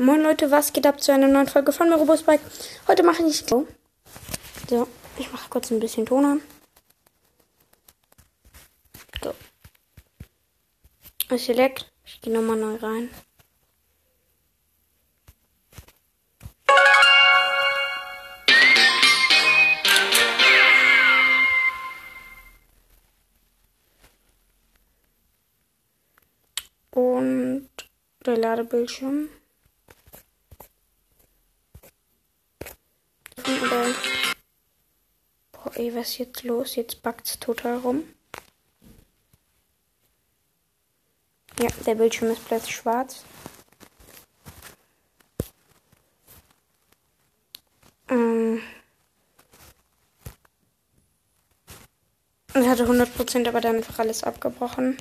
Moin Leute, was geht ab zu einer neuen Folge von Robos Bike? Heute mache ich so. So, ich mache kurz ein bisschen Ton an. So. Es leckt. Ich gehe nochmal neu rein. Und der Ladebildschirm. Ey, was ist jetzt los? Jetzt backt's total rum. Ja, der Bildschirm ist plötzlich schwarz. Ähm. Ich hatte 100%, aber dann einfach alles abgebrochen.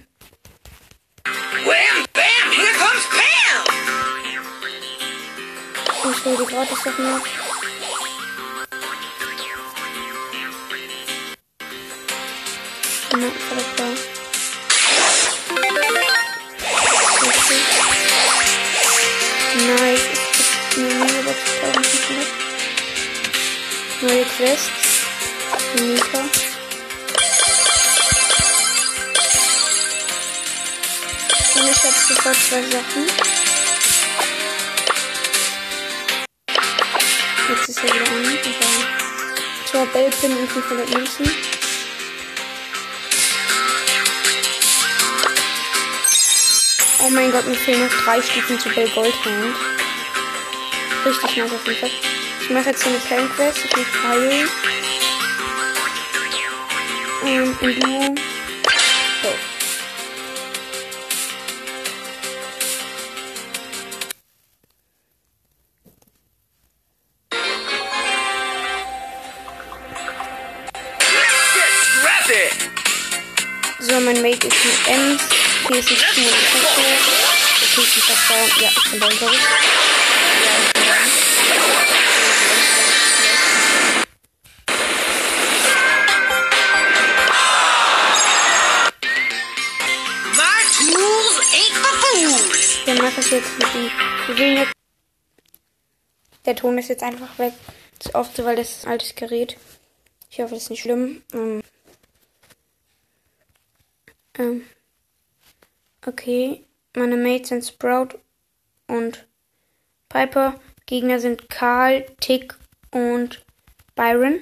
Wham, bam, here comes Pam! Ich will die gratis Sachen noch. Klar. Okay. Nice. Es gibt neue Box 1500. Neue Quests. Mika. Und ich habe sofort zwei Sachen. Jetzt ist er wieder an. Aber zwar Bellpin und 500 Münzen. Oh mein Gott, mir fehlen noch drei Stufen zu Bell Goldhand. Richtig nice auf jeden Fall. Ich mache jetzt eine Plan Quest. Ich muss heilen. Ähm, und du. So. Scrap it! So, mein Mate ist mit Ems. Hier ist ein Schuh und Kette. Okay, ich bin fast down. Ja, ich bin down, ich. Ja, ich bin down. My tools ain't for fools! Dann mache ich jetzt mit dem. Wir wählen jetzt. Der Ton ist jetzt einfach weg. Das ist oft so, weil das ist ein altes Gerät. Ich hoffe, das ist nicht schlimm. Ähm. Ähm. Okay. Meine Mates sind Sprout und Piper. Gegner sind Karl, Tick und Byron.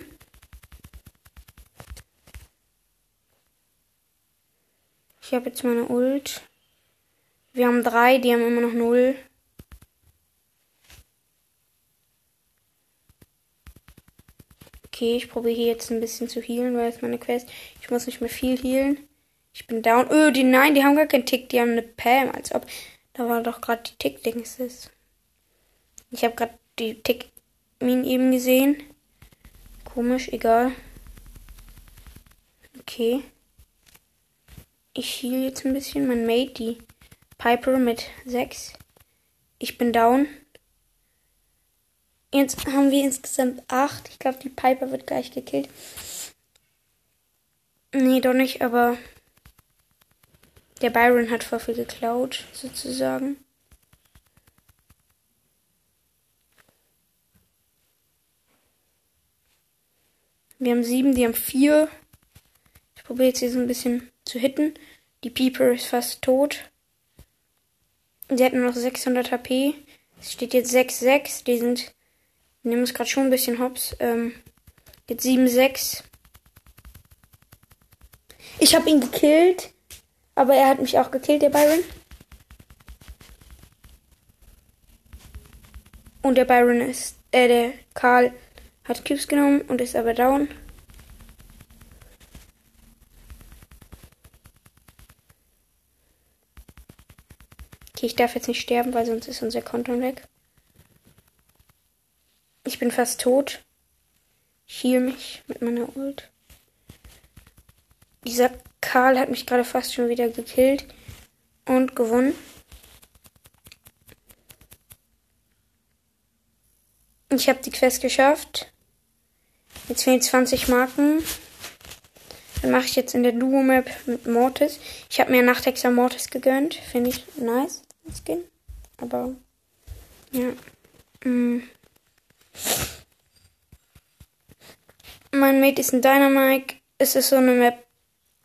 Ich habe jetzt meine Ult. Wir haben drei, die haben immer noch null. Okay, ich probiere hier jetzt ein bisschen zu healen, weil es meine Quest. Ich muss nicht mehr viel healen. Ich bin down. Öh, die nein, die haben gar keinen Tick, die haben eine Pam, als ob. Da war doch gerade die Tick-Dings. Ich habe gerade die Tick-Min eben gesehen. Komisch, egal. Okay. Ich heal jetzt ein bisschen. Mein Mate, die Piper mit 6. Ich bin down. Jetzt haben wir insgesamt 8. Ich glaube, die Piper wird gleich gekillt. Nee, doch nicht, aber der Byron hat voll viel geklaut, sozusagen. Wir haben sieben, die haben vier. Ich probiere jetzt hier so ein bisschen zu hitten. Die Peeper ist fast tot. Sie hat nur noch 600 HP. Es steht jetzt 6-6. Die sind. Die nehmen es gerade schon ein bisschen hops. Ähm, jetzt 7-6. Ich habe ihn gekillt. Aber er hat mich auch gekillt, der Byron. Und der Byron ist. Äh, der Karl hat Cubes genommen und ist aber down. Okay, ich darf jetzt nicht sterben, weil sonst ist unser Konto weg. Ich bin fast tot. Ich heal mich mit meiner Ult. Dieser Karl hat mich gerade fast schon wieder gekillt und gewonnen. Ich habe die Quest geschafft. Jetzt fehlen 20 Marken. Dann mache ich jetzt in der Duo-Map mit Mortis. Ich habe mir Nachthexer Mortis gegönnt. Finde ich nice. Das Skin. Aber Ja. Mm. Mein Mate ist ein Dynamite. Es ist so eine Map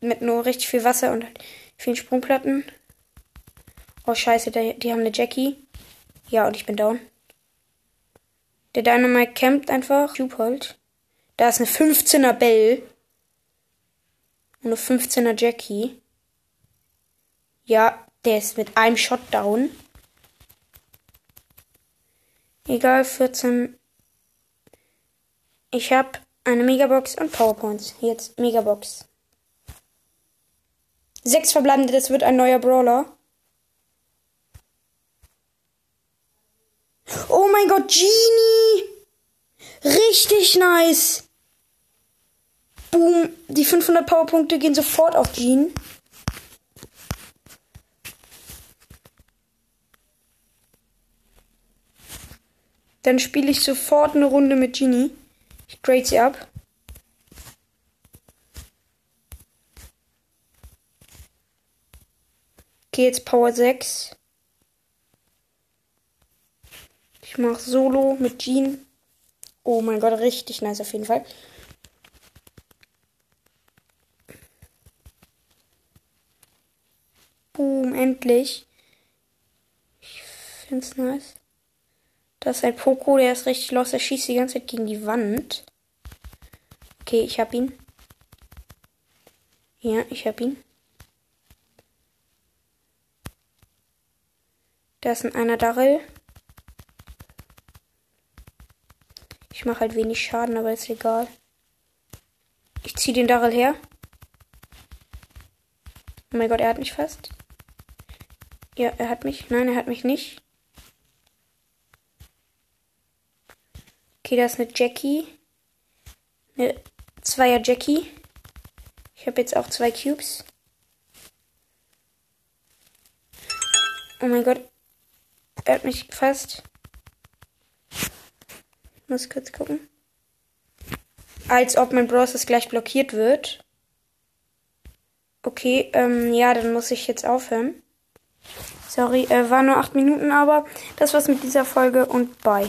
mit nur richtig viel Wasser und halt vielen Sprungplatten. Oh scheiße, die, die haben eine Jackie. Ja, und ich bin down. Der Dynamite campt einfach. Cube. Da ist eine 15er Bell. Und eine 15er Jackie. Ja, der ist mit einem Shot down. Egal, 14. Ich hab eine Megabox und Powerpoints. Jetzt Megabox. Sechs verbleibende, das wird ein neuer Brawler. Oh mein Gott, Genie! Richtig nice! Boom, die 500 Powerpunkte gehen sofort auf Jean. Dann spiele ich sofort eine Runde mit Genie. Ich grade sie ab. Okay, jetzt Power 6. Ich mache Solo mit Jean. Oh mein Gott, richtig nice auf jeden Fall. Boom, endlich. Ich find's nice. Das ist ein Poco, der ist richtig los. Er schießt die ganze Zeit gegen die Wand. Okay, ich hab ihn. Ja, ich hab ihn. Da ist ein einer Darrell. Ich mache halt wenig Schaden, aber ist egal. Ich ziehe den Darrell her. Oh mein Gott, er hat mich fast. Ja, er hat mich. Nein, er hat mich nicht. Okay, da ist eine Jackie. Eine Zweier Jackie. Ich habe jetzt auch zwei Cubes. Oh mein Gott. Er hat mich. Ich muss kurz gucken. Als ob mein Browser gleich blockiert wird. Okay, ähm, ja, dann muss ich jetzt aufhören. Sorry, äh, war nur acht Minuten, aber das war's mit dieser Folge und bye.